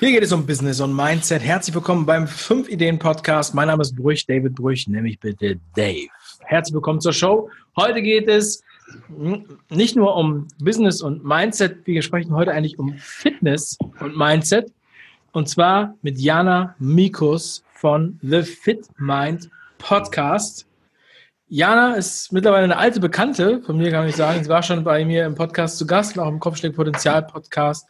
Hier geht es um Business und Mindset. Herzlich willkommen beim 5 Ideen Podcast. Mein Name ist Brüch, David Brüch, nämlich bitte Dave. Herzlich willkommen zur Show. Heute geht es nicht nur um Business und Mindset, wir sprechen heute eigentlich um Fitness und Mindset. Und zwar mit Jana Mikus von The Fit Mind Podcast. Jana ist mittlerweile eine alte Bekannte, von mir kann ich sagen. Sie war schon bei mir im Podcast zu Gast, auch im Kopfschlägpotenzial Podcast.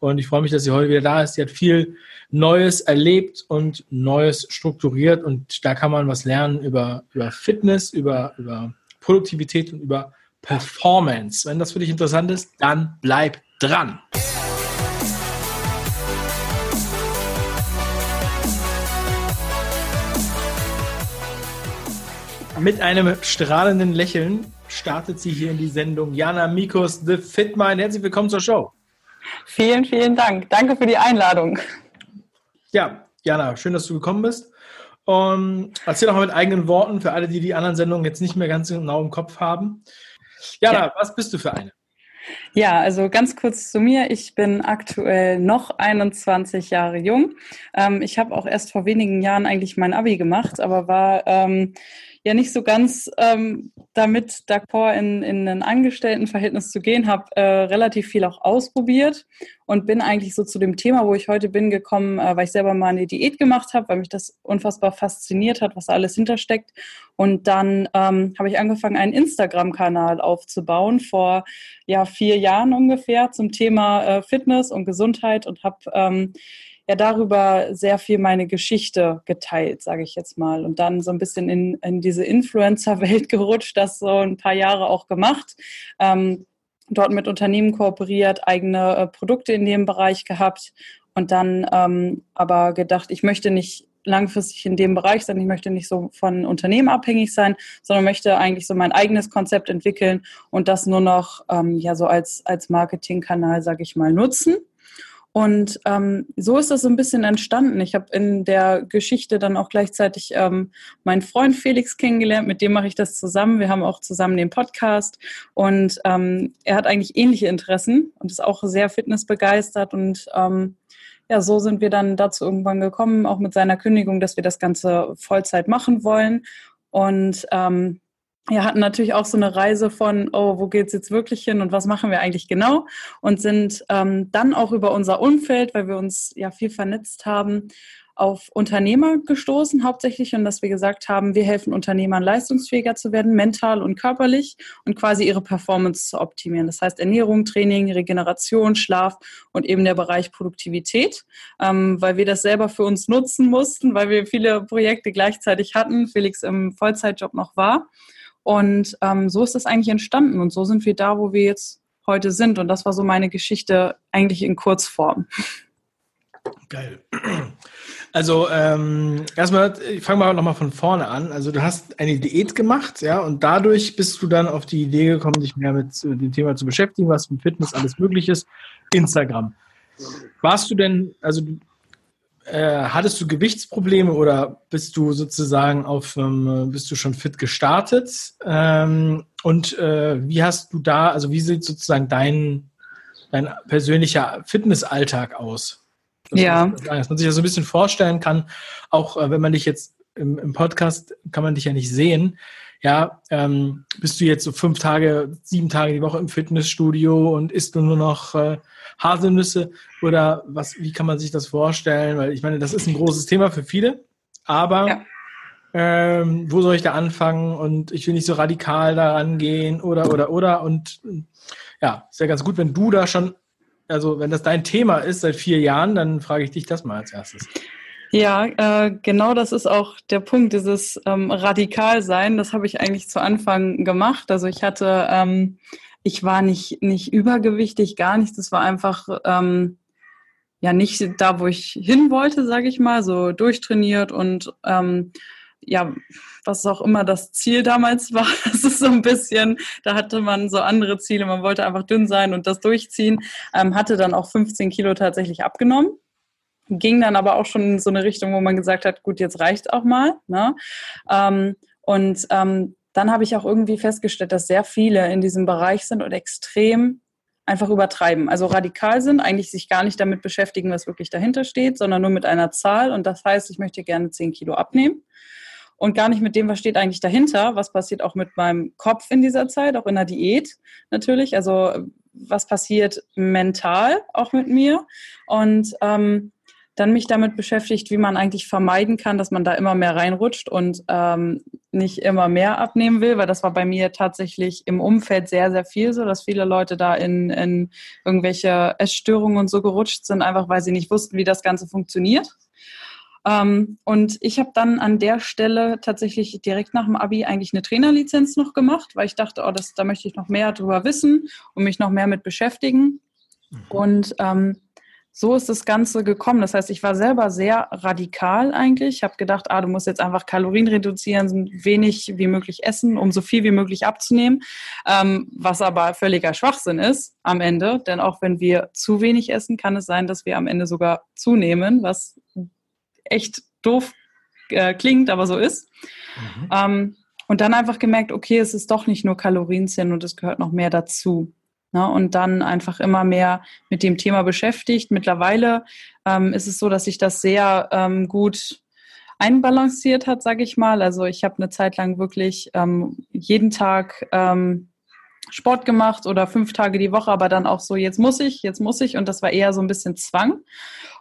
Und ich freue mich, dass sie heute wieder da ist. Sie hat viel Neues erlebt und Neues strukturiert. Und da kann man was lernen über, über Fitness, über, über Produktivität und über Performance. Wenn das für dich interessant ist, dann bleib dran. Mit einem strahlenden Lächeln startet sie hier in die Sendung. Jana Mikos, The Fit Mind. Herzlich willkommen zur Show. Vielen, vielen Dank. Danke für die Einladung. Ja, Jana, schön, dass du gekommen bist. Um, erzähl doch mal mit eigenen Worten für alle, die die anderen Sendungen jetzt nicht mehr ganz genau im Kopf haben. Jana, ja. was bist du für eine? Ja, also ganz kurz zu mir. Ich bin aktuell noch 21 Jahre jung. Ähm, ich habe auch erst vor wenigen Jahren eigentlich mein Abi gemacht, aber war ähm, ja nicht so ganz ähm, damit d'accord in, in ein Angestelltenverhältnis zu gehen, habe äh, relativ viel auch ausprobiert und bin eigentlich so zu dem Thema, wo ich heute bin, gekommen, äh, weil ich selber mal eine Diät gemacht habe, weil mich das unfassbar fasziniert hat, was da alles hintersteckt. Und dann ähm, habe ich angefangen, einen Instagram-Kanal aufzubauen vor ja vier Jahren ungefähr zum Thema äh, Fitness und Gesundheit und habe ähm, ja darüber sehr viel meine Geschichte geteilt, sage ich jetzt mal. Und dann so ein bisschen in, in diese Influencer-Welt gerutscht, das so ein paar Jahre auch gemacht. Ähm, dort mit Unternehmen kooperiert, eigene äh, Produkte in dem Bereich gehabt und dann ähm, aber gedacht, ich möchte nicht langfristig in dem Bereich sein, ich möchte nicht so von Unternehmen abhängig sein, sondern möchte eigentlich so mein eigenes Konzept entwickeln und das nur noch ähm, ja so als, als Marketingkanal, sage ich mal, nutzen. Und ähm, so ist das so ein bisschen entstanden. Ich habe in der Geschichte dann auch gleichzeitig ähm, meinen Freund Felix kennengelernt, mit dem mache ich das zusammen. Wir haben auch zusammen den Podcast und ähm, er hat eigentlich ähnliche Interessen und ist auch sehr fitnessbegeistert und ähm, ja, so sind wir dann dazu irgendwann gekommen, auch mit seiner Kündigung, dass wir das Ganze Vollzeit machen wollen. Und ähm, ja, hatten natürlich auch so eine Reise von, oh, wo geht's jetzt wirklich hin und was machen wir eigentlich genau? Und sind ähm, dann auch über unser Umfeld, weil wir uns ja viel vernetzt haben, auf Unternehmer gestoßen, hauptsächlich, und dass wir gesagt haben, wir helfen Unternehmern leistungsfähiger zu werden, mental und körperlich und quasi ihre Performance zu optimieren. Das heißt Ernährung, Training, Regeneration, Schlaf und eben der Bereich Produktivität, ähm, weil wir das selber für uns nutzen mussten, weil wir viele Projekte gleichzeitig hatten, Felix im Vollzeitjob noch war. Und ähm, so ist das eigentlich entstanden und so sind wir da, wo wir jetzt heute sind. Und das war so meine Geschichte eigentlich in Kurzform. Geil. Also ähm, erstmal, ich fange mal nochmal von vorne an. Also du hast eine Diät gemacht, ja, und dadurch bist du dann auf die Idee gekommen, dich mehr mit dem Thema zu beschäftigen, was mit Fitness alles möglich ist. Instagram. Warst du denn, also äh, hattest du Gewichtsprobleme oder bist du sozusagen auf, ähm, bist du schon fit gestartet? Ähm, und äh, wie hast du da, also wie sieht sozusagen dein, dein persönlicher Fitnessalltag aus? Das ja. dass man sich das so ein bisschen vorstellen kann, auch äh, wenn man dich jetzt im, im, Podcast kann man dich ja nicht sehen. Ja, ähm, bist du jetzt so fünf Tage, sieben Tage die Woche im Fitnessstudio und isst du nur noch äh, Haselnüsse oder was, wie kann man sich das vorstellen? Weil ich meine, das ist ein großes Thema für viele, aber ja. ähm, wo soll ich da anfangen? Und ich will nicht so radikal daran gehen oder, oder, oder. Und ja, ist ja ganz gut, wenn du da schon, also wenn das dein Thema ist seit vier Jahren, dann frage ich dich das mal als erstes. Ja, äh, genau das ist auch der Punkt, dieses ähm, Radikalsein. Das habe ich eigentlich zu Anfang gemacht. Also ich hatte ähm, ich war nicht, nicht übergewichtig, gar nichts. Das war einfach ähm, ja nicht da, wo ich hin wollte, sage ich mal, so durchtrainiert und ähm, ja, was auch immer das Ziel damals war, das ist so ein bisschen, da hatte man so andere Ziele, man wollte einfach dünn sein und das durchziehen, ähm, hatte dann auch 15 Kilo tatsächlich abgenommen, ging dann aber auch schon in so eine Richtung, wo man gesagt hat, gut, jetzt reicht auch mal. Ne? Ähm, und ähm, dann habe ich auch irgendwie festgestellt, dass sehr viele in diesem Bereich sind und extrem einfach übertreiben. Also radikal sind, eigentlich sich gar nicht damit beschäftigen, was wirklich dahinter steht, sondern nur mit einer Zahl. Und das heißt, ich möchte gerne 10 Kilo abnehmen und gar nicht mit dem, was steht eigentlich dahinter, was passiert auch mit meinem Kopf in dieser Zeit, auch in der Diät natürlich. Also was passiert mental auch mit mir. Und ähm, dann mich damit beschäftigt, wie man eigentlich vermeiden kann, dass man da immer mehr reinrutscht und ähm, nicht immer mehr abnehmen will, weil das war bei mir tatsächlich im Umfeld sehr, sehr viel so, dass viele Leute da in, in irgendwelche Essstörungen und so gerutscht sind, einfach weil sie nicht wussten, wie das Ganze funktioniert. Ähm, und ich habe dann an der Stelle tatsächlich direkt nach dem Abi eigentlich eine Trainerlizenz noch gemacht, weil ich dachte, oh, das, da möchte ich noch mehr drüber wissen und mich noch mehr mit beschäftigen. Mhm. Und ähm, so ist das Ganze gekommen. Das heißt, ich war selber sehr radikal eigentlich. Ich habe gedacht, ah, du musst jetzt einfach Kalorien reduzieren, wenig wie möglich essen, um so viel wie möglich abzunehmen. Ähm, was aber völliger Schwachsinn ist am Ende. Denn auch wenn wir zu wenig essen, kann es sein, dass wir am Ende sogar zunehmen, was echt doof äh, klingt, aber so ist. Mhm. Ähm, und dann einfach gemerkt, okay, es ist doch nicht nur Kalorienzählen und es gehört noch mehr dazu. Ne, und dann einfach immer mehr mit dem Thema beschäftigt. Mittlerweile ähm, ist es so, dass sich das sehr ähm, gut einbalanciert hat, sage ich mal. Also ich habe eine Zeit lang wirklich ähm, jeden Tag ähm, Sport gemacht oder fünf Tage die Woche, aber dann auch so, jetzt muss ich, jetzt muss ich. Und das war eher so ein bisschen Zwang.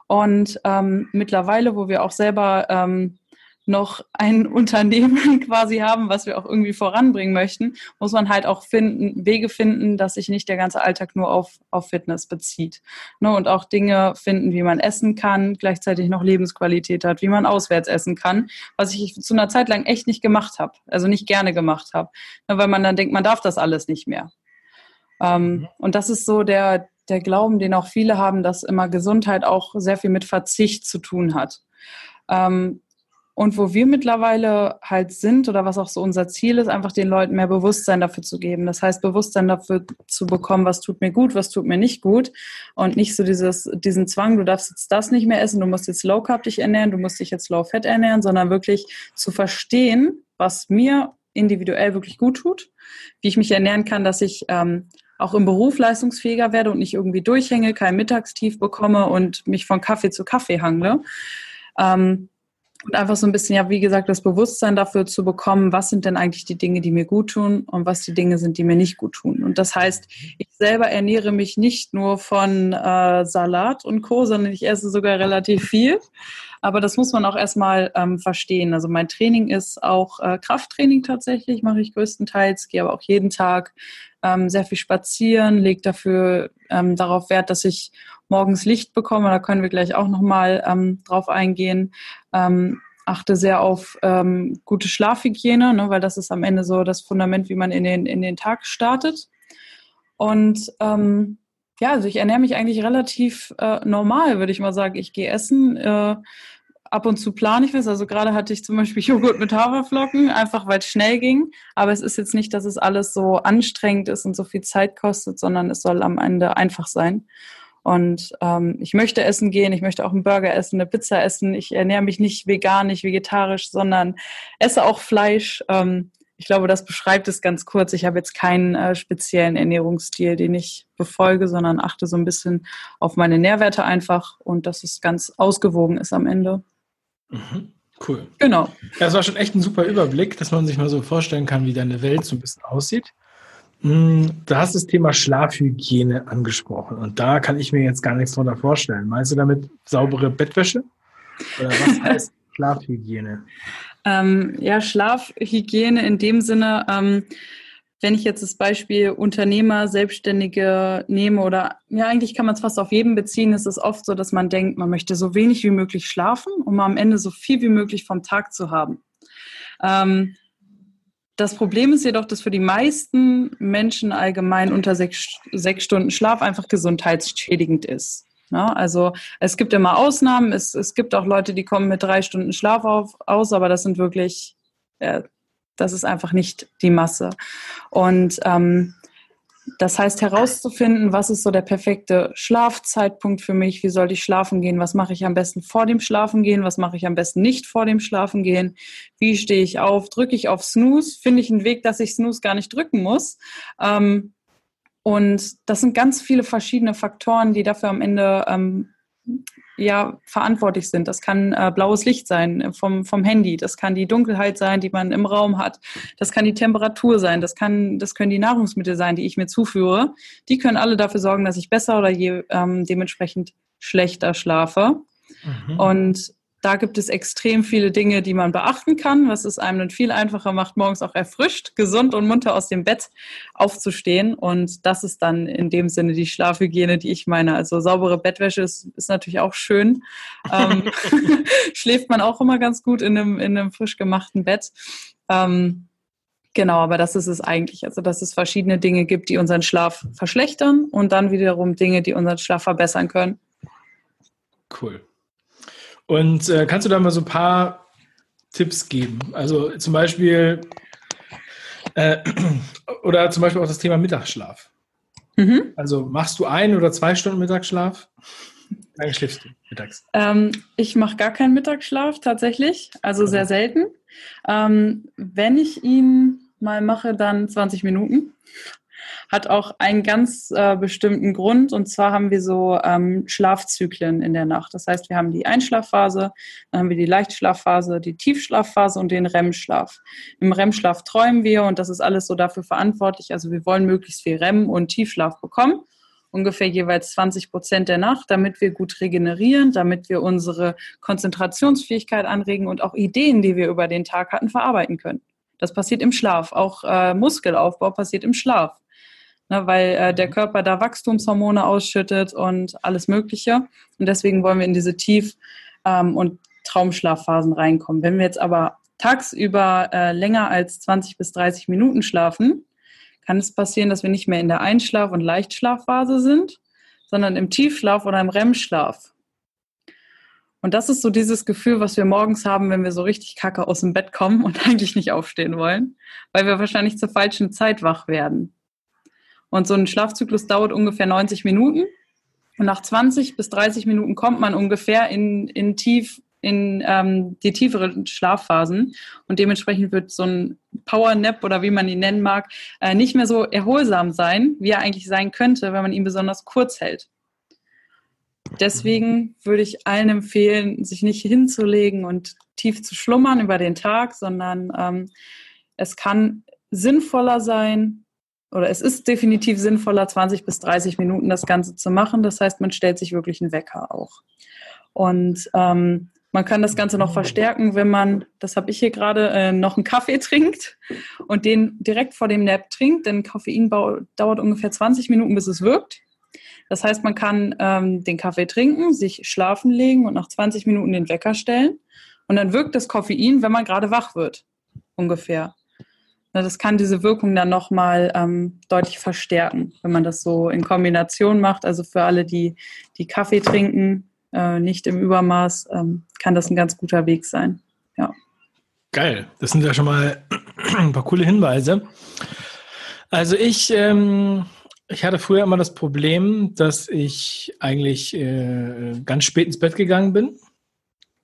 Und ähm, mittlerweile, wo wir auch selber ähm, noch ein Unternehmen quasi haben, was wir auch irgendwie voranbringen möchten, muss man halt auch finden, Wege finden, dass sich nicht der ganze Alltag nur auf, auf Fitness bezieht. Ne? Und auch Dinge finden, wie man essen kann, gleichzeitig noch Lebensqualität hat, wie man auswärts essen kann, was ich zu einer Zeit lang echt nicht gemacht habe, also nicht gerne gemacht habe, ne? weil man dann denkt, man darf das alles nicht mehr. Ähm, mhm. Und das ist so der, der Glauben, den auch viele haben, dass immer Gesundheit auch sehr viel mit Verzicht zu tun hat. Ähm, und wo wir mittlerweile halt sind oder was auch so unser Ziel ist, einfach den Leuten mehr Bewusstsein dafür zu geben. Das heißt, Bewusstsein dafür zu bekommen, was tut mir gut, was tut mir nicht gut. Und nicht so dieses, diesen Zwang, du darfst jetzt das nicht mehr essen, du musst jetzt Low Carb dich ernähren, du musst dich jetzt Low Fat ernähren, sondern wirklich zu verstehen, was mir individuell wirklich gut tut, wie ich mich ernähren kann, dass ich ähm, auch im Beruf leistungsfähiger werde und nicht irgendwie durchhänge, kein Mittagstief bekomme und mich von Kaffee zu Kaffee hangle. Ähm, und einfach so ein bisschen, ja, wie gesagt, das Bewusstsein dafür zu bekommen, was sind denn eigentlich die Dinge, die mir gut tun und was die Dinge sind, die mir nicht gut tun. Und das heißt, ich selber ernähre mich nicht nur von äh, Salat und Co., sondern ich esse sogar relativ viel. Aber das muss man auch erstmal ähm, verstehen. Also mein Training ist auch äh, Krafttraining tatsächlich, mache ich größtenteils, gehe aber auch jeden Tag ähm, sehr viel spazieren, lege dafür ähm, darauf Wert, dass ich morgens Licht bekomme. Da können wir gleich auch nochmal ähm, drauf eingehen. Ähm, achte sehr auf ähm, gute Schlafhygiene, ne, weil das ist am Ende so das Fundament, wie man in den, in den Tag startet. Und ähm, ja, also ich ernähre mich eigentlich relativ äh, normal, würde ich mal sagen. Ich gehe essen. Äh, ab und zu plane ich was. Also gerade hatte ich zum Beispiel Joghurt mit Haferflocken, einfach weil es schnell ging. Aber es ist jetzt nicht, dass es alles so anstrengend ist und so viel Zeit kostet, sondern es soll am Ende einfach sein. Und ähm, ich möchte essen gehen, ich möchte auch einen Burger essen, eine Pizza essen. Ich ernähre mich nicht vegan, nicht vegetarisch, sondern esse auch Fleisch. Ähm, ich glaube, das beschreibt es ganz kurz. Ich habe jetzt keinen äh, speziellen Ernährungsstil, den ich befolge, sondern achte so ein bisschen auf meine Nährwerte einfach und dass es ganz ausgewogen ist am Ende. Mhm. Cool. Genau. Ja, das war schon echt ein super Überblick, dass man sich mal so vorstellen kann, wie deine Welt so ein bisschen aussieht. Hm, du hast das Thema Schlafhygiene angesprochen und da kann ich mir jetzt gar nichts drunter vorstellen. Meinst du damit saubere Bettwäsche? Oder was heißt Schlafhygiene? Ähm, ja, Schlafhygiene in dem Sinne, ähm, wenn ich jetzt das Beispiel Unternehmer, Selbstständige nehme oder ja, eigentlich kann man es fast auf jeden beziehen, ist es oft so, dass man denkt, man möchte so wenig wie möglich schlafen, um am Ende so viel wie möglich vom Tag zu haben. Ähm, das Problem ist jedoch, dass für die meisten Menschen allgemein unter sechs, sechs Stunden Schlaf einfach gesundheitsschädigend ist. Ja, also es gibt immer Ausnahmen. Es, es gibt auch Leute, die kommen mit drei Stunden Schlaf auf, aus, aber das sind wirklich, äh, das ist einfach nicht die Masse. Und ähm, das heißt herauszufinden, was ist so der perfekte Schlafzeitpunkt für mich, wie soll ich schlafen gehen, was mache ich am besten vor dem Schlafen gehen, was mache ich am besten nicht vor dem Schlafen gehen, wie stehe ich auf, drücke ich auf Snooze, finde ich einen Weg, dass ich Snooze gar nicht drücken muss. Ähm, Und das sind ganz viele verschiedene Faktoren, die dafür am Ende ähm, ja verantwortlich sind. Das kann äh, blaues Licht sein äh, vom, vom Handy, das kann die Dunkelheit sein, die man im Raum hat, das kann die Temperatur sein, das kann, das können die Nahrungsmittel sein, die ich mir zuführe. Die können alle dafür sorgen, dass ich besser oder je, ähm, dementsprechend schlechter schlafe. Mhm. Und da gibt es extrem viele Dinge, die man beachten kann, was es einem dann viel einfacher macht, morgens auch erfrischt, gesund und munter aus dem Bett aufzustehen. Und das ist dann in dem Sinne die Schlafhygiene, die ich meine. Also saubere Bettwäsche ist, ist natürlich auch schön. ähm, schläft man auch immer ganz gut in einem, in einem frisch gemachten Bett. Ähm, Genau, aber das ist es eigentlich. Also, dass es verschiedene Dinge gibt, die unseren Schlaf verschlechtern und dann wiederum Dinge, die unseren Schlaf verbessern können. Cool. Und äh, kannst du da mal so ein paar Tipps geben? Also zum Beispiel, äh, oder zum Beispiel auch das Thema Mittagsschlaf. Mhm. Also machst du ein oder zwei Stunden Mittagsschlaf? Wie lange schläfst du mittags? Ähm, ich mache gar keinen Mittagsschlaf tatsächlich, also sehr selten. Ähm, wenn ich ihn mal mache, dann 20 Minuten hat auch einen ganz äh, bestimmten Grund. Und zwar haben wir so ähm, Schlafzyklen in der Nacht. Das heißt, wir haben die Einschlafphase, dann haben wir die Leichtschlafphase, die Tiefschlafphase und den REM-Schlaf. Im REM-Schlaf träumen wir und das ist alles so dafür verantwortlich. Also wir wollen möglichst viel REM und Tiefschlaf bekommen ungefähr jeweils 20 Prozent der Nacht, damit wir gut regenerieren, damit wir unsere Konzentrationsfähigkeit anregen und auch Ideen, die wir über den Tag hatten, verarbeiten können. Das passiert im Schlaf. Auch äh, Muskelaufbau passiert im Schlaf ne, weil äh, der mhm. Körper da Wachstumshormone ausschüttet und alles Mögliche. Und deswegen wollen wir in diese Tief- ähm, und Traumschlafphasen reinkommen. Wenn wir jetzt aber tagsüber äh, länger als 20 bis 30 Minuten schlafen, kann es passieren, dass wir nicht mehr in der Einschlaf- und Leichtschlafphase sind, sondern im Tiefschlaf oder im REM-Schlaf. Und das ist so dieses Gefühl, was wir morgens haben, wenn wir so richtig kacke aus dem Bett kommen und eigentlich nicht aufstehen wollen, weil wir wahrscheinlich zur falschen Zeit wach werden. Und so ein Schlafzyklus dauert ungefähr 90 Minuten. Und nach 20 bis 30 Minuten kommt man ungefähr in, in tief in ähm, die tieferen Schlafphasen und dementsprechend wird so ein Power Nap oder wie man ihn nennen mag äh, nicht mehr so erholsam sein, wie er eigentlich sein könnte, wenn man ihn besonders kurz hält. Deswegen würde ich allen empfehlen, sich nicht hinzulegen und tief zu schlummern über den Tag, sondern ähm, es kann sinnvoller sein, oder es ist definitiv sinnvoller, 20 bis 30 Minuten das Ganze zu machen. Das heißt, man stellt sich wirklich einen Wecker auch. Und ähm, man kann das Ganze noch verstärken, wenn man, das habe ich hier gerade, äh, noch einen Kaffee trinkt und den direkt vor dem Nap trinkt, denn Koffein dauert ungefähr 20 Minuten, bis es wirkt. Das heißt, man kann ähm, den Kaffee trinken, sich schlafen legen und nach 20 Minuten den Wecker stellen. Und dann wirkt das Koffein, wenn man gerade wach wird, ungefähr. Ne, das kann diese Wirkung dann nochmal ähm, deutlich verstärken, wenn man das so in Kombination macht. Also für alle, die, die Kaffee trinken, äh, nicht im Übermaß, ähm, kann das ein ganz guter Weg sein. Ja. Geil, das sind ja schon mal ein paar coole Hinweise. Also ich, ähm, ich hatte früher immer das Problem, dass ich eigentlich äh, ganz spät ins Bett gegangen bin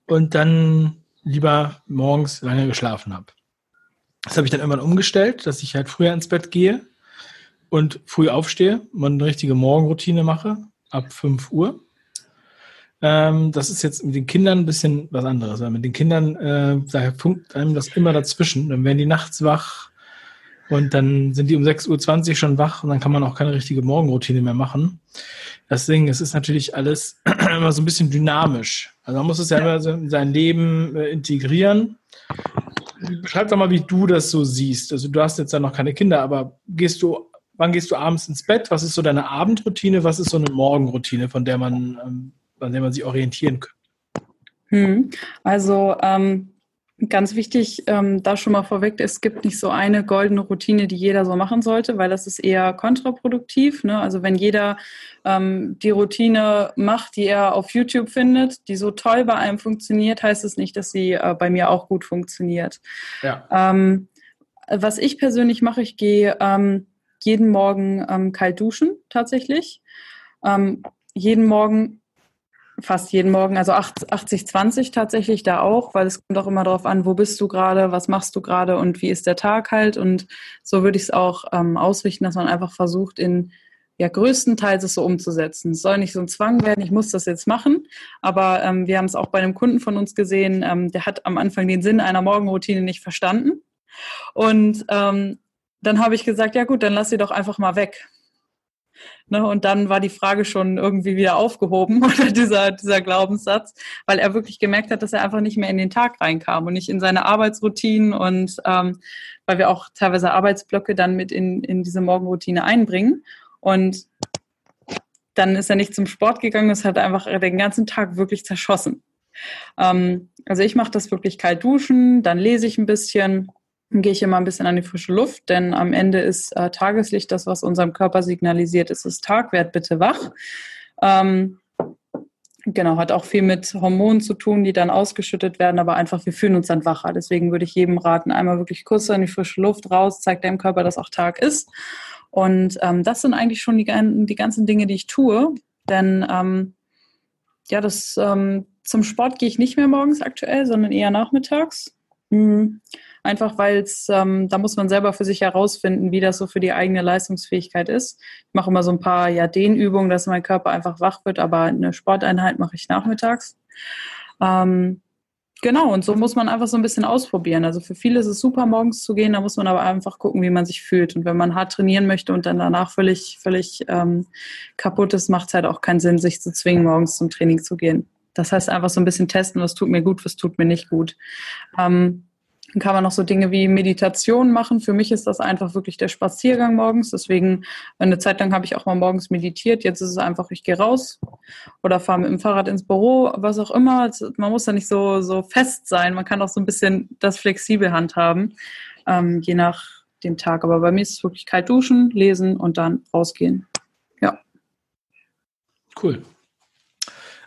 und dann lieber morgens lange geschlafen habe. Das habe ich dann irgendwann umgestellt, dass ich halt früher ins Bett gehe und früh aufstehe und eine richtige Morgenroutine mache, ab 5 Uhr. Ähm, das ist jetzt mit den Kindern ein bisschen was anderes. Weil mit den Kindern, äh, da funkt einem das immer dazwischen. Dann werden die nachts wach und dann sind die um 6.20 Uhr schon wach und dann kann man auch keine richtige Morgenroutine mehr machen. Deswegen, es ist natürlich alles immer so ein bisschen dynamisch. Also man muss es ja immer so in sein Leben äh, integrieren. Beschreib doch mal, wie du das so siehst. Also du hast jetzt ja noch keine Kinder, aber gehst du, wann gehst du abends ins Bett? Was ist so deine Abendroutine? Was ist so eine Morgenroutine, von der man, ähm, an der man sich orientieren könnte? Hm. Also ähm, Ganz wichtig, ähm, da schon mal vorweg, es gibt nicht so eine goldene Routine, die jeder so machen sollte, weil das ist eher kontraproduktiv. Ne? Also wenn jeder ähm, die Routine macht, die er auf YouTube findet, die so toll bei einem funktioniert, heißt es nicht, dass sie äh, bei mir auch gut funktioniert. Ja. Ähm, was ich persönlich mache, ich gehe ähm, jeden Morgen ähm, kalt duschen tatsächlich. Ähm, jeden Morgen fast jeden Morgen, also 80, 20 tatsächlich da auch, weil es kommt auch immer darauf an, wo bist du gerade, was machst du gerade und wie ist der Tag halt. Und so würde ich es auch ähm, ausrichten, dass man einfach versucht, in ja größtenteils es so umzusetzen. Es soll nicht so ein Zwang werden, ich muss das jetzt machen. Aber ähm, wir haben es auch bei einem Kunden von uns gesehen, ähm, der hat am Anfang den Sinn einer Morgenroutine nicht verstanden. Und ähm, dann habe ich gesagt, ja gut, dann lass sie doch einfach mal weg. Ne, und dann war die Frage schon irgendwie wieder aufgehoben oder dieser, dieser Glaubenssatz, weil er wirklich gemerkt hat, dass er einfach nicht mehr in den Tag reinkam und nicht in seine Arbeitsroutinen und ähm, weil wir auch teilweise Arbeitsblöcke dann mit in, in diese Morgenroutine einbringen. Und dann ist er nicht zum Sport gegangen, es hat einfach den ganzen Tag wirklich zerschossen. Ähm, also ich mache das wirklich kalt duschen, dann lese ich ein bisschen, gehe ich immer ein bisschen an die frische Luft, denn am Ende ist äh, Tageslicht das, was unserem Körper signalisiert, es ist Tag, werd bitte wach. Ähm, genau, hat auch viel mit Hormonen zu tun, die dann ausgeschüttet werden, aber einfach, wir fühlen uns dann wacher. Deswegen würde ich jedem raten, einmal wirklich kurz an die frische Luft raus, zeigt deinem Körper, dass auch Tag ist. Und ähm, das sind eigentlich schon die, die ganzen Dinge, die ich tue. Denn ähm, ja, das ähm, zum Sport gehe ich nicht mehr morgens aktuell, sondern eher nachmittags. Mhm. Einfach weil es, ähm, da muss man selber für sich herausfinden, wie das so für die eigene Leistungsfähigkeit ist. Ich mache immer so ein paar ja, Dehnübungen, dass mein Körper einfach wach wird, aber eine Sporteinheit mache ich nachmittags. Ähm, Genau, und so muss man einfach so ein bisschen ausprobieren. Also für viele ist es super, morgens zu gehen, da muss man aber einfach gucken, wie man sich fühlt. Und wenn man hart trainieren möchte und dann danach völlig, völlig ähm, kaputt ist, macht es halt auch keinen Sinn, sich zu zwingen, morgens zum Training zu gehen. Das heißt einfach so ein bisschen testen, was tut mir gut, was tut mir nicht gut. Ähm, dann kann man noch so Dinge wie Meditation machen. Für mich ist das einfach wirklich der Spaziergang morgens. Deswegen, eine Zeit lang habe ich auch mal morgens meditiert. Jetzt ist es einfach, ich gehe raus oder fahre mit dem Fahrrad ins Büro, was auch immer. Man muss da nicht so, so fest sein. Man kann auch so ein bisschen das flexibel handhaben, ähm, je nach dem Tag. Aber bei mir ist es wirklich kalt duschen, lesen und dann rausgehen. Ja. Cool.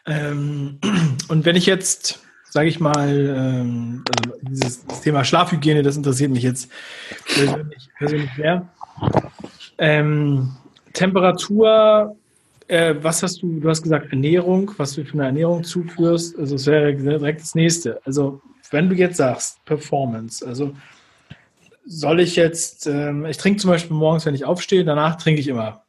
Ähm, und wenn ich jetzt sage ich mal, ähm, also dieses Thema Schlafhygiene, das interessiert mich jetzt persönlich, persönlich sehr. Ähm, Temperatur, äh, was hast du, du hast gesagt Ernährung, was du für eine Ernährung zuführst, also das wäre direkt das nächste. Also wenn du jetzt sagst Performance, also soll ich jetzt, ähm, ich trinke zum Beispiel morgens, wenn ich aufstehe, danach trinke ich immer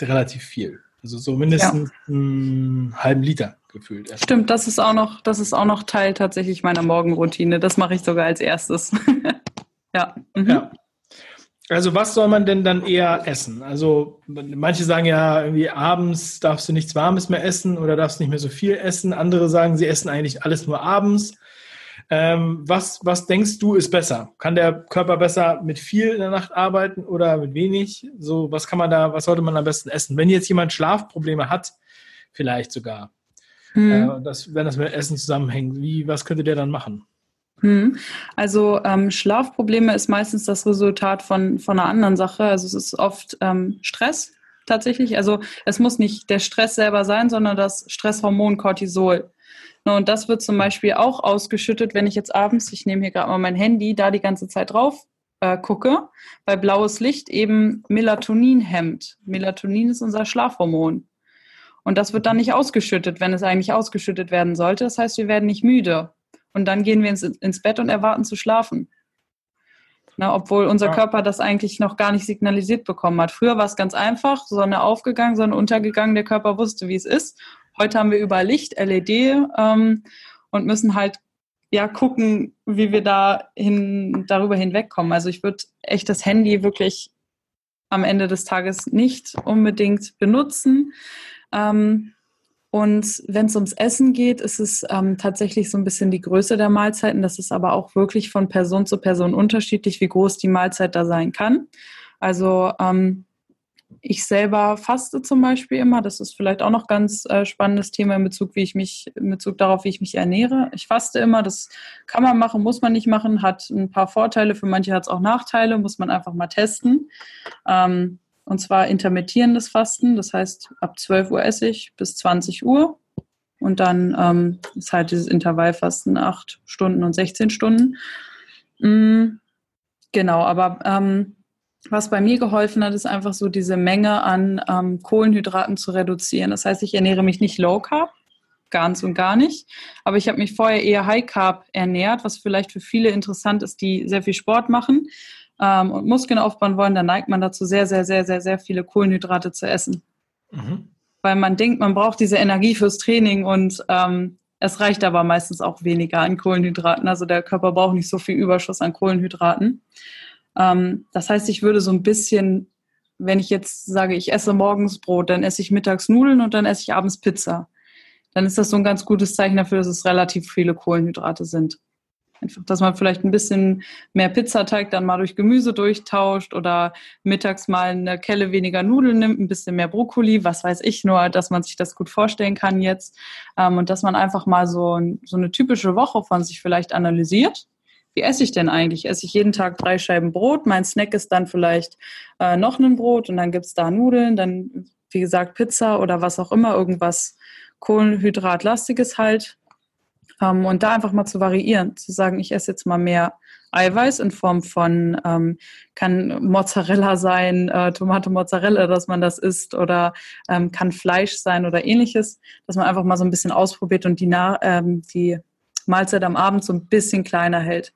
relativ viel. Also so mindestens ja. einen halben Liter gefühlt. Erst. Stimmt, das ist auch noch, das ist auch noch Teil tatsächlich meiner Morgenroutine. Das mache ich sogar als erstes. ja. Mhm. ja. Also was soll man denn dann eher essen? Also manche sagen ja, irgendwie abends darfst du nichts Warmes mehr essen oder darfst nicht mehr so viel essen. Andere sagen, sie essen eigentlich alles nur abends. Ähm, was, was denkst du ist besser? Kann der Körper besser mit viel in der Nacht arbeiten oder mit wenig? So, was kann man da, was sollte man am besten essen? Wenn jetzt jemand Schlafprobleme hat, vielleicht sogar, Mhm. Äh, das, wenn das mit Essen zusammenhängt, wie, was könnte der dann machen? Mhm. Also ähm, Schlafprobleme ist meistens das Resultat von, von einer anderen Sache. Also es ist oft ähm, Stress tatsächlich. Also es muss nicht der Stress selber sein, sondern das Stresshormon Cortisol. Und das wird zum Beispiel auch ausgeschüttet, wenn ich jetzt abends, ich nehme hier gerade mal mein Handy, da die ganze Zeit drauf äh, gucke, weil blaues Licht eben Melatonin hemmt. Melatonin ist unser Schlafhormon. Und das wird dann nicht ausgeschüttet, wenn es eigentlich ausgeschüttet werden sollte. Das heißt, wir werden nicht müde. Und dann gehen wir ins, ins Bett und erwarten zu schlafen. Na, obwohl unser ja. Körper das eigentlich noch gar nicht signalisiert bekommen hat. Früher war es ganz einfach, Sonne aufgegangen, Sonne untergegangen, der Körper wusste, wie es ist. Heute haben wir überall Licht, LED ähm, und müssen halt ja gucken, wie wir da hin, darüber hinwegkommen. Also ich würde echt das Handy wirklich am Ende des Tages nicht unbedingt benutzen. Ähm, und wenn es ums Essen geht, ist es ähm, tatsächlich so ein bisschen die Größe der Mahlzeiten. Das ist aber auch wirklich von Person zu Person unterschiedlich, wie groß die Mahlzeit da sein kann. Also ähm, ich selber faste zum Beispiel immer. Das ist vielleicht auch noch ganz äh, spannendes Thema in Bezug, wie ich mich, in Bezug darauf, wie ich mich ernähre. Ich faste immer. Das kann man machen, muss man nicht machen. Hat ein paar Vorteile. Für manche hat es auch Nachteile. Muss man einfach mal testen. Ähm, und zwar intermittierendes Fasten. Das heißt, ab 12 Uhr esse ich bis 20 Uhr. Und dann ähm, ist halt dieses Intervallfasten 8 Stunden und 16 Stunden. Mhm. Genau, aber ähm, was bei mir geholfen hat, ist einfach so diese Menge an ähm, Kohlenhydraten zu reduzieren. Das heißt, ich ernähre mich nicht low carb, ganz und gar nicht. Aber ich habe mich vorher eher high carb ernährt, was vielleicht für viele interessant ist, die sehr viel Sport machen ähm, und Muskeln aufbauen wollen, dann neigt man dazu, sehr, sehr, sehr, sehr, sehr viele Kohlenhydrate zu essen. Mhm. Weil man denkt, man braucht diese Energie fürs Training und ähm, es reicht aber meistens auch weniger an Kohlenhydraten. Also der Körper braucht nicht so viel Überschuss an Kohlenhydraten. Ähm, das heißt, ich würde so ein bisschen, wenn ich jetzt sage, ich esse morgens Brot, dann esse ich mittags Nudeln und dann esse ich abends Pizza. Dann ist das so ein ganz gutes Zeichen dafür, dass es relativ viele Kohlenhydrate sind. Einfach, dass man vielleicht ein bisschen mehr Pizzateig dann mal durch Gemüse durchtauscht oder mittags mal eine Kelle weniger Nudeln nimmt, ein bisschen mehr Brokkoli, was weiß ich nur, dass man sich das gut vorstellen kann jetzt. Ähm, und dass man einfach mal so, so eine typische Woche von sich vielleicht analysiert. Wie esse ich denn eigentlich? Esse ich jeden Tag drei Scheiben Brot? Mein Snack ist dann vielleicht äh, noch ein Brot und dann gibt's da Nudeln, dann wie gesagt Pizza oder was auch immer, irgendwas Kohlenhydratlastiges halt ähm, und da einfach mal zu variieren, zu sagen, ich esse jetzt mal mehr Eiweiß in Form von, ähm, kann Mozzarella sein, äh, Tomate Mozzarella, dass man das isst, oder ähm, kann Fleisch sein oder ähnliches, dass man einfach mal so ein bisschen ausprobiert und die, Na ähm, die Mahlzeit am Abend so ein bisschen kleiner hält.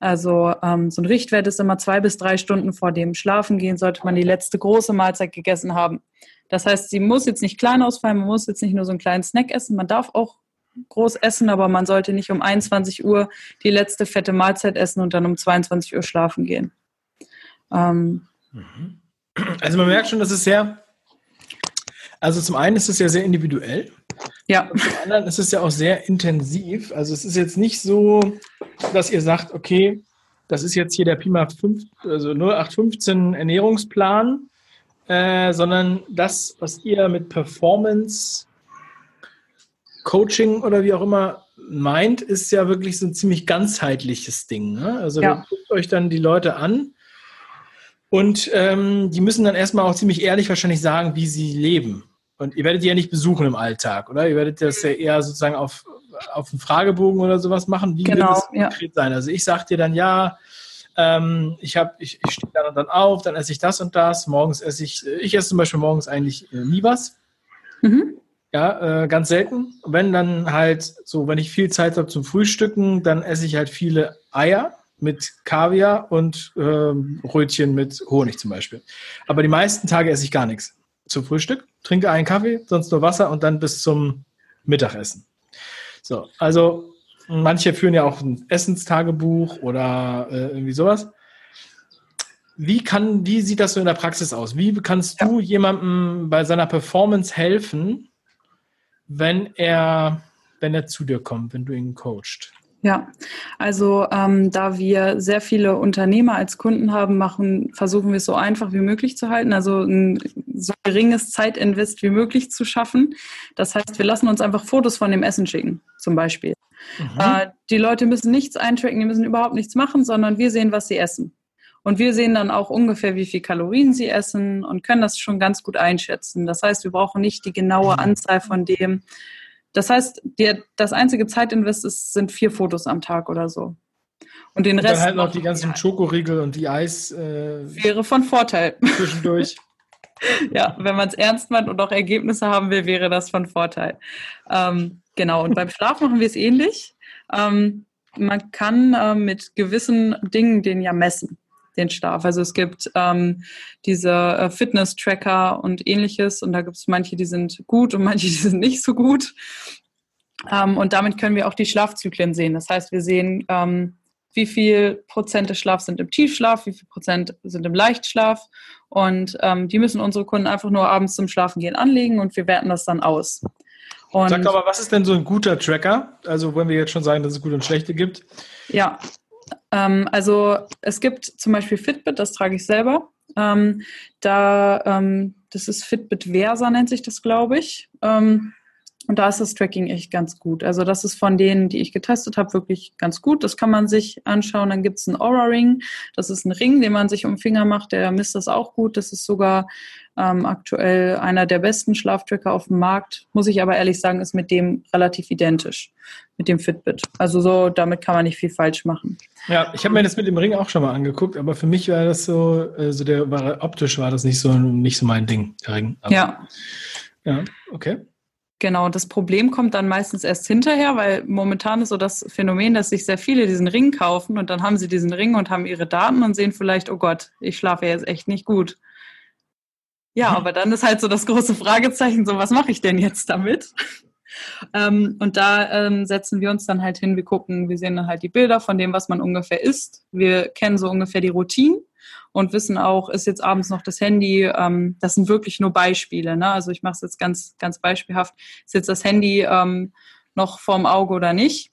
Also ähm, so ein Richtwert ist immer zwei bis drei Stunden vor dem Schlafengehen, sollte man die letzte große Mahlzeit gegessen haben. Das heißt, sie muss jetzt nicht klein ausfallen, man muss jetzt nicht nur so einen kleinen Snack essen, man darf auch groß essen, aber man sollte nicht um 21 Uhr die letzte fette Mahlzeit essen und dann um 22 Uhr schlafen gehen. Ähm, mhm. also man merkt schon, dass es sehr, also zum einen ist es ja sehr individuell. Ja. Und zum anderen ist es ja auch sehr intensiv. Also es ist jetzt nicht so, dass ihr sagt, okay, das ist jetzt hier der Pima 5, also 0815 Ernährungsplan, äh, sondern das, was ihr mit Performance Coaching oder wie auch immer meint, ist ja wirklich so ein ziemlich ganzheitliches Ding. Ne? Also ja. ihr guckt euch dann die Leute an und ähm, die müssen dann erstmal auch ziemlich ehrlich wahrscheinlich sagen, wie sie leben. Und ihr werdet die ja nicht besuchen im Alltag, oder? Ihr werdet das ja eher sozusagen auf, auf einen Fragebogen oder sowas machen. Wie genau, wird das ja. konkret sein? Also ich sage dir dann, ja, ähm, ich, hab, ich, ich stehe dann und dann auf, dann esse ich das und das. Morgens esse ich, ich esse zum Beispiel morgens eigentlich äh, nie was. Mhm. Ja, äh, ganz selten. Wenn dann halt so, wenn ich viel Zeit habe zum Frühstücken, dann esse ich halt viele Eier mit Kaviar und äh, Rötchen mit Honig zum Beispiel. Aber die meisten Tage esse ich gar nichts zum Frühstück, trinke einen Kaffee, sonst nur Wasser und dann bis zum Mittagessen. So, also manche führen ja auch ein Essenstagebuch oder äh, irgendwie sowas. Wie kann, wie sieht das so in der Praxis aus? Wie kannst du jemandem bei seiner Performance helfen, wenn er, wenn er zu dir kommt, wenn du ihn coachst? Ja, also ähm, da wir sehr viele Unternehmer als Kunden haben, machen, versuchen wir es so einfach wie möglich zu halten, also ein so geringes Zeitinvest wie möglich zu schaffen. Das heißt, wir lassen uns einfach Fotos von dem Essen schicken, zum Beispiel. Mhm. Äh, die Leute müssen nichts eintracken, die müssen überhaupt nichts machen, sondern wir sehen, was sie essen. Und wir sehen dann auch ungefähr, wie viel Kalorien sie essen und können das schon ganz gut einschätzen. Das heißt, wir brauchen nicht die genaue Anzahl von dem. Das heißt, die, das einzige Zeitinvest ist, sind vier Fotos am Tag oder so. Und den und Rest. Dann halt noch die ganzen Schokoriegel und die Eis. Äh, wäre von Vorteil. Zwischendurch. ja, wenn man es ernst meint und auch Ergebnisse haben will, wäre das von Vorteil. Ähm, genau. Und beim Schlaf machen wir es ähnlich. Ähm, man kann äh, mit gewissen Dingen den ja messen den Schlaf. Also es gibt ähm, diese äh, Fitness-Tracker und ähnliches und da gibt es manche, die sind gut und manche, die sind nicht so gut. Ähm, und damit können wir auch die Schlafzyklen sehen. Das heißt, wir sehen, ähm, wie viel Prozent des Schlafs sind im Tiefschlaf, wie viel Prozent sind im Leichtschlaf. Und ähm, die müssen unsere Kunden einfach nur abends zum Schlafengehen anlegen und wir werten das dann aus. Und Sag aber, was ist denn so ein guter Tracker? Also, wenn wir jetzt schon sagen, dass es gute und schlechte gibt. Ja, ähm, also es gibt zum Beispiel Fitbit, das trage ich selber. Ähm, da, ähm, das ist Fitbit Versa, nennt sich das, glaube ich. Ähm, und da ist das Tracking echt ganz gut. Also das ist von denen, die ich getestet habe, wirklich ganz gut. Das kann man sich anschauen. Dann gibt es einen Aura Ring. Das ist ein Ring, den man sich um den Finger macht. Der misst das auch gut. Das ist sogar ähm, aktuell einer der besten Schlaftracker auf dem Markt. Muss ich aber ehrlich sagen, ist mit dem relativ identisch, mit dem Fitbit. Also so, damit kann man nicht viel falsch machen. Ja, ich habe mir das mit dem Ring auch schon mal angeguckt, aber für mich war das so, also der war optisch war das nicht so nicht so mein Ding, der Ring. Aber, ja. Ja, okay. Genau, das Problem kommt dann meistens erst hinterher, weil momentan ist so das Phänomen, dass sich sehr viele diesen Ring kaufen und dann haben sie diesen Ring und haben ihre Daten und sehen vielleicht, oh Gott, ich schlafe jetzt echt nicht gut. Ja, mhm. aber dann ist halt so das große Fragezeichen, so was mache ich denn jetzt damit? ähm, und da ähm, setzen wir uns dann halt hin, wir gucken, wir sehen dann halt die Bilder von dem, was man ungefähr isst. Wir kennen so ungefähr die Routinen und wissen auch, ist jetzt abends noch das Handy, ähm, das sind wirklich nur Beispiele. Ne? Also ich mache es jetzt ganz, ganz beispielhaft, ist jetzt das Handy ähm, noch vorm Auge oder nicht?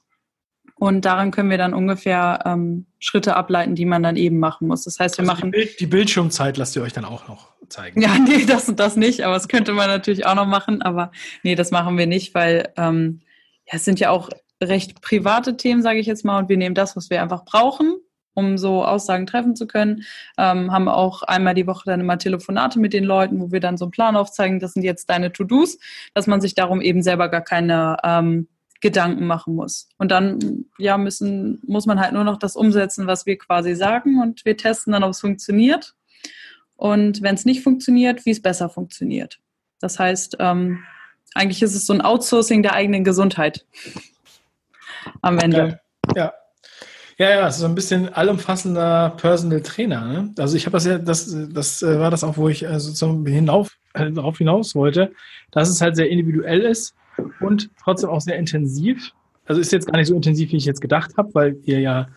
Und daran können wir dann ungefähr ähm, Schritte ableiten, die man dann eben machen muss. Das heißt, wir also machen. Die, Bild, die, Bildschirmzeit lasst ihr euch dann auch noch zeigen. Ja, nee, das und das nicht, aber das könnte man natürlich auch noch machen. Aber nee, das machen wir nicht, weil ähm, ja, es sind ja auch recht private Themen, sage ich jetzt mal, und wir nehmen das, was wir einfach brauchen um so Aussagen treffen zu können. Ähm, haben auch einmal die Woche dann immer Telefonate mit den Leuten, wo wir dann so einen Plan aufzeigen, das sind jetzt deine To-Dos, dass man sich darum eben selber gar keine ähm, Gedanken machen muss. Und dann ja müssen, muss man halt nur noch das umsetzen, was wir quasi sagen und wir testen dann, ob es funktioniert. Und wenn es nicht funktioniert, wie es besser funktioniert. Das heißt, ähm, eigentlich ist es so ein Outsourcing der eigenen Gesundheit am Ende. Ja, ja, ja, es ist so ein bisschen allumfassender Personal Trainer. Ne? Also ich habe das ja, das, das äh, war das auch, wo ich äh, sozusagen hinauf, äh, darauf hinaus wollte, dass es halt sehr individuell ist und trotzdem auch sehr intensiv. Also ist jetzt gar nicht so intensiv, wie ich jetzt gedacht habe, weil ihr ja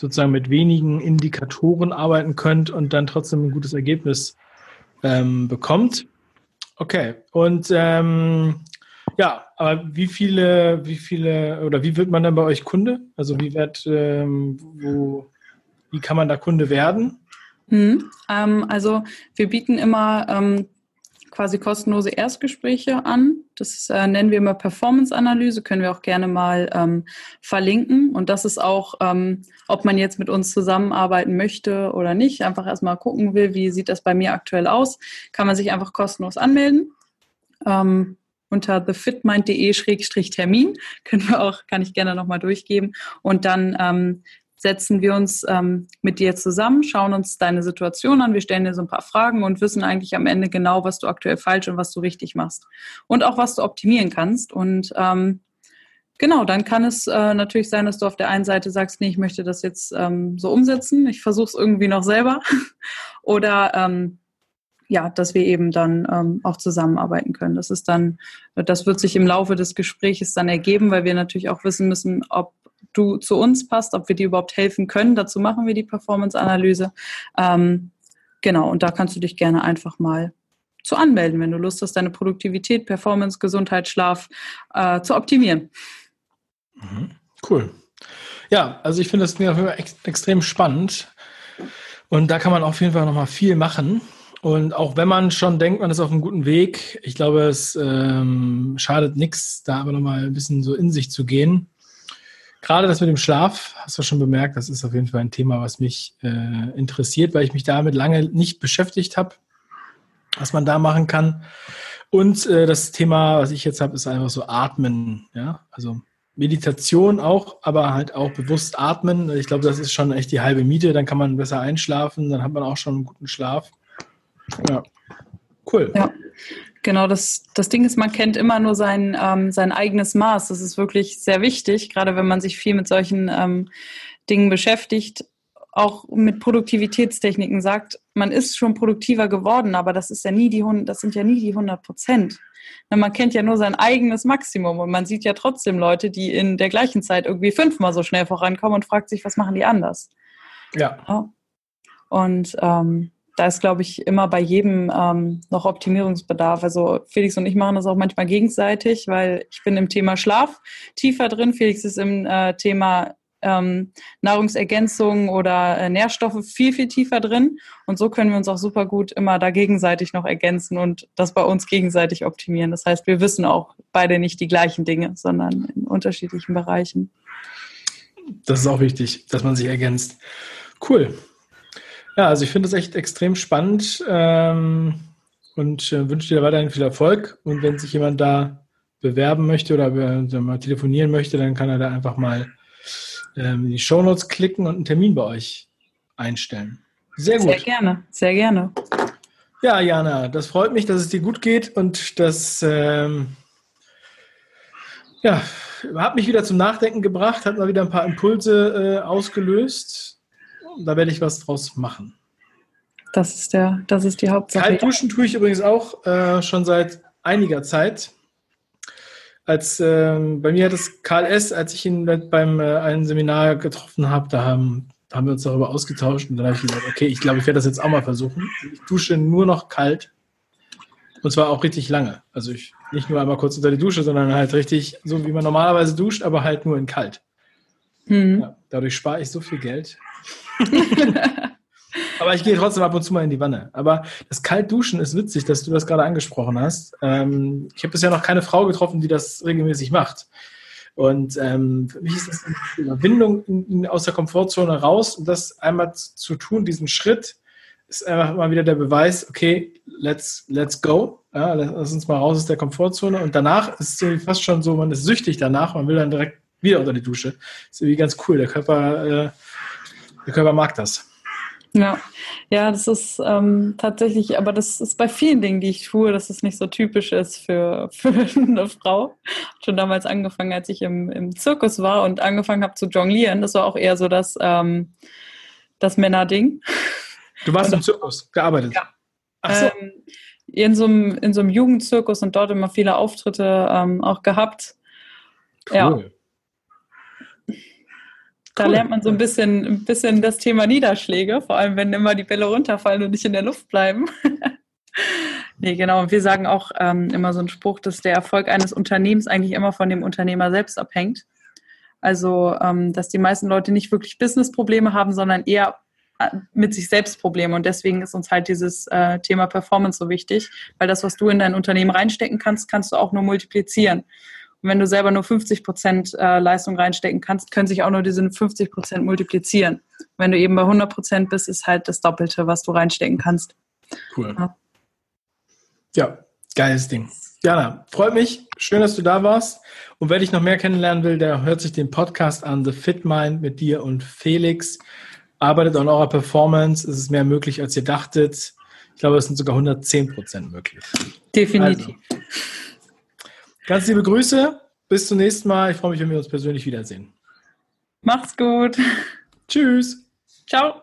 sozusagen mit wenigen Indikatoren arbeiten könnt und dann trotzdem ein gutes Ergebnis ähm, bekommt. Okay, und ähm, ja, aber wie viele, wie viele, oder wie wird man dann bei euch Kunde? Also wie wird, ähm, wo, wie kann man da Kunde werden? Hm, also wir bieten immer ähm, quasi kostenlose Erstgespräche an. Das äh, nennen wir immer Performance-Analyse, können wir auch gerne mal ähm, verlinken. Und das ist auch, ähm, ob man jetzt mit uns zusammenarbeiten möchte oder nicht, einfach erstmal gucken will, wie sieht das bei mir aktuell aus, kann man sich einfach kostenlos anmelden. Ähm, unter thefitmind.de-termin. Können wir auch, kann ich gerne nochmal durchgeben. Und dann ähm, setzen wir uns ähm, mit dir zusammen, schauen uns deine Situation an, wir stellen dir so ein paar Fragen und wissen eigentlich am Ende genau, was du aktuell falsch und was du richtig machst. Und auch, was du optimieren kannst. Und ähm, genau, dann kann es äh, natürlich sein, dass du auf der einen Seite sagst, nee, ich möchte das jetzt ähm, so umsetzen, ich versuche es irgendwie noch selber. Oder ähm, ja, dass wir eben dann ähm, auch zusammenarbeiten können. Das ist dann, das wird sich im Laufe des Gesprächs dann ergeben, weil wir natürlich auch wissen müssen, ob du zu uns passt, ob wir dir überhaupt helfen können. Dazu machen wir die Performance-Analyse. Ähm, genau, und da kannst du dich gerne einfach mal zu anmelden, wenn du Lust hast, deine Produktivität, Performance, Gesundheit, Schlaf äh, zu optimieren. Mhm. Cool. Ja, also ich finde das ex extrem spannend. Und da kann man auf jeden Fall nochmal viel machen. Und auch wenn man schon denkt, man ist auf einem guten Weg, ich glaube, es ähm, schadet nichts, da aber nochmal ein bisschen so in sich zu gehen. Gerade das mit dem Schlaf, hast du schon bemerkt, das ist auf jeden Fall ein Thema, was mich äh, interessiert, weil ich mich damit lange nicht beschäftigt habe, was man da machen kann. Und äh, das Thema, was ich jetzt habe, ist einfach so Atmen. Ja, also Meditation auch, aber halt auch bewusst atmen. Ich glaube, das ist schon echt die halbe Miete. Dann kann man besser einschlafen, dann hat man auch schon einen guten Schlaf. Ja, cool. Ja. Genau, das, das Ding ist, man kennt immer nur sein, ähm, sein eigenes Maß. Das ist wirklich sehr wichtig, gerade wenn man sich viel mit solchen ähm, Dingen beschäftigt. Auch mit Produktivitätstechniken sagt, man ist schon produktiver geworden, aber das ist ja nie die, das sind ja nie die 100 Prozent. Man kennt ja nur sein eigenes Maximum und man sieht ja trotzdem Leute, die in der gleichen Zeit irgendwie fünfmal so schnell vorankommen und fragt sich, was machen die anders? Ja. Und ähm, da ist, glaube ich, immer bei jedem ähm, noch Optimierungsbedarf. Also Felix und ich machen das auch manchmal gegenseitig, weil ich bin im Thema Schlaf tiefer drin. Felix ist im äh, Thema ähm, Nahrungsergänzung oder äh, Nährstoffe viel, viel tiefer drin. Und so können wir uns auch super gut immer da gegenseitig noch ergänzen und das bei uns gegenseitig optimieren. Das heißt, wir wissen auch beide nicht die gleichen Dinge, sondern in unterschiedlichen Bereichen. Das ist auch wichtig, dass man sich ergänzt. Cool. Ja, also ich finde es echt extrem spannend ähm, und äh, wünsche dir weiterhin viel Erfolg. Und wenn sich jemand da bewerben möchte oder äh, mal telefonieren möchte, dann kann er da einfach mal ähm, die Shownotes klicken und einen Termin bei euch einstellen. Sehr gut. Sehr gerne, sehr gerne. Ja, Jana, das freut mich, dass es dir gut geht und dass ähm, Ja, hat mich wieder zum Nachdenken gebracht, hat mal wieder ein paar Impulse äh, ausgelöst. Da werde ich was draus machen. Das ist, der, das ist die Hauptsache. Kalt duschen tue ich übrigens auch äh, schon seit einiger Zeit. Als äh, bei mir hat es Karl S., als ich ihn beim äh, einem Seminar getroffen habe, da haben, haben wir uns darüber ausgetauscht und dann habe ich gesagt, okay, ich glaube, ich werde das jetzt auch mal versuchen. Ich dusche nur noch kalt und zwar auch richtig lange. Also ich nicht nur einmal kurz unter die Dusche, sondern halt richtig so, wie man normalerweise duscht, aber halt nur in kalt. Mhm. Ja, dadurch spare ich so viel Geld. aber ich gehe trotzdem ab und zu mal in die Wanne. Aber das Kaltduschen ist witzig, dass du das gerade angesprochen hast. Ähm, ich habe bisher noch keine Frau getroffen, die das regelmäßig macht. Und ähm, für mich ist das eine Überwindung in, in, aus der Komfortzone raus und das einmal zu tun, diesen Schritt, ist einfach mal wieder der Beweis, okay, let's, let's go. Ja, lass uns mal raus aus der Komfortzone. Und danach ist es fast schon so, man ist süchtig danach, man will dann direkt wieder unter die Dusche. Ist irgendwie ganz cool. Der Körper, äh, der Körper mag das. Ja, ja, das ist ähm, tatsächlich, aber das ist bei vielen Dingen, die ich tue, dass es nicht so typisch ist für, für eine Frau. Schon damals angefangen, als ich im, im Zirkus war und angefangen habe zu jonglieren. Das war auch eher so das, ähm, das Männerding. Du warst im Zirkus gearbeitet? Ja. Ach so. Ähm, in, so einem, in so einem Jugendzirkus und dort immer viele Auftritte ähm, auch gehabt. Cool. Ja. Da cool. lernt man so ein bisschen, ein bisschen das Thema Niederschläge, vor allem wenn immer die Bälle runterfallen und nicht in der Luft bleiben. nee, genau. Und wir sagen auch ähm, immer so einen Spruch, dass der Erfolg eines Unternehmens eigentlich immer von dem Unternehmer selbst abhängt. Also, ähm, dass die meisten Leute nicht wirklich Businessprobleme haben, sondern eher mit sich selbst Probleme. Und deswegen ist uns halt dieses äh, Thema Performance so wichtig, weil das, was du in dein Unternehmen reinstecken kannst, kannst du auch nur multiplizieren. Und wenn du selber nur 50 Prozent äh, Leistung reinstecken kannst, können sich auch nur diese 50 Prozent multiplizieren. Wenn du eben bei 100 Prozent bist, ist halt das Doppelte, was du reinstecken kannst. Cool. Ja, ja geiles Ding. Jana, freut mich. Schön, dass du da warst. Und wer dich noch mehr kennenlernen will, der hört sich den Podcast an, The Fit Mind mit dir und Felix arbeitet an eurer Performance. Es ist mehr möglich, als ihr dachtet. Ich glaube, es sind sogar 110 Prozent möglich. Definitiv. Also, ganz liebe Grüße. Bis zum nächsten Mal. Ich freue mich, wenn wir uns persönlich wiedersehen. Macht's gut. Tschüss. Ciao.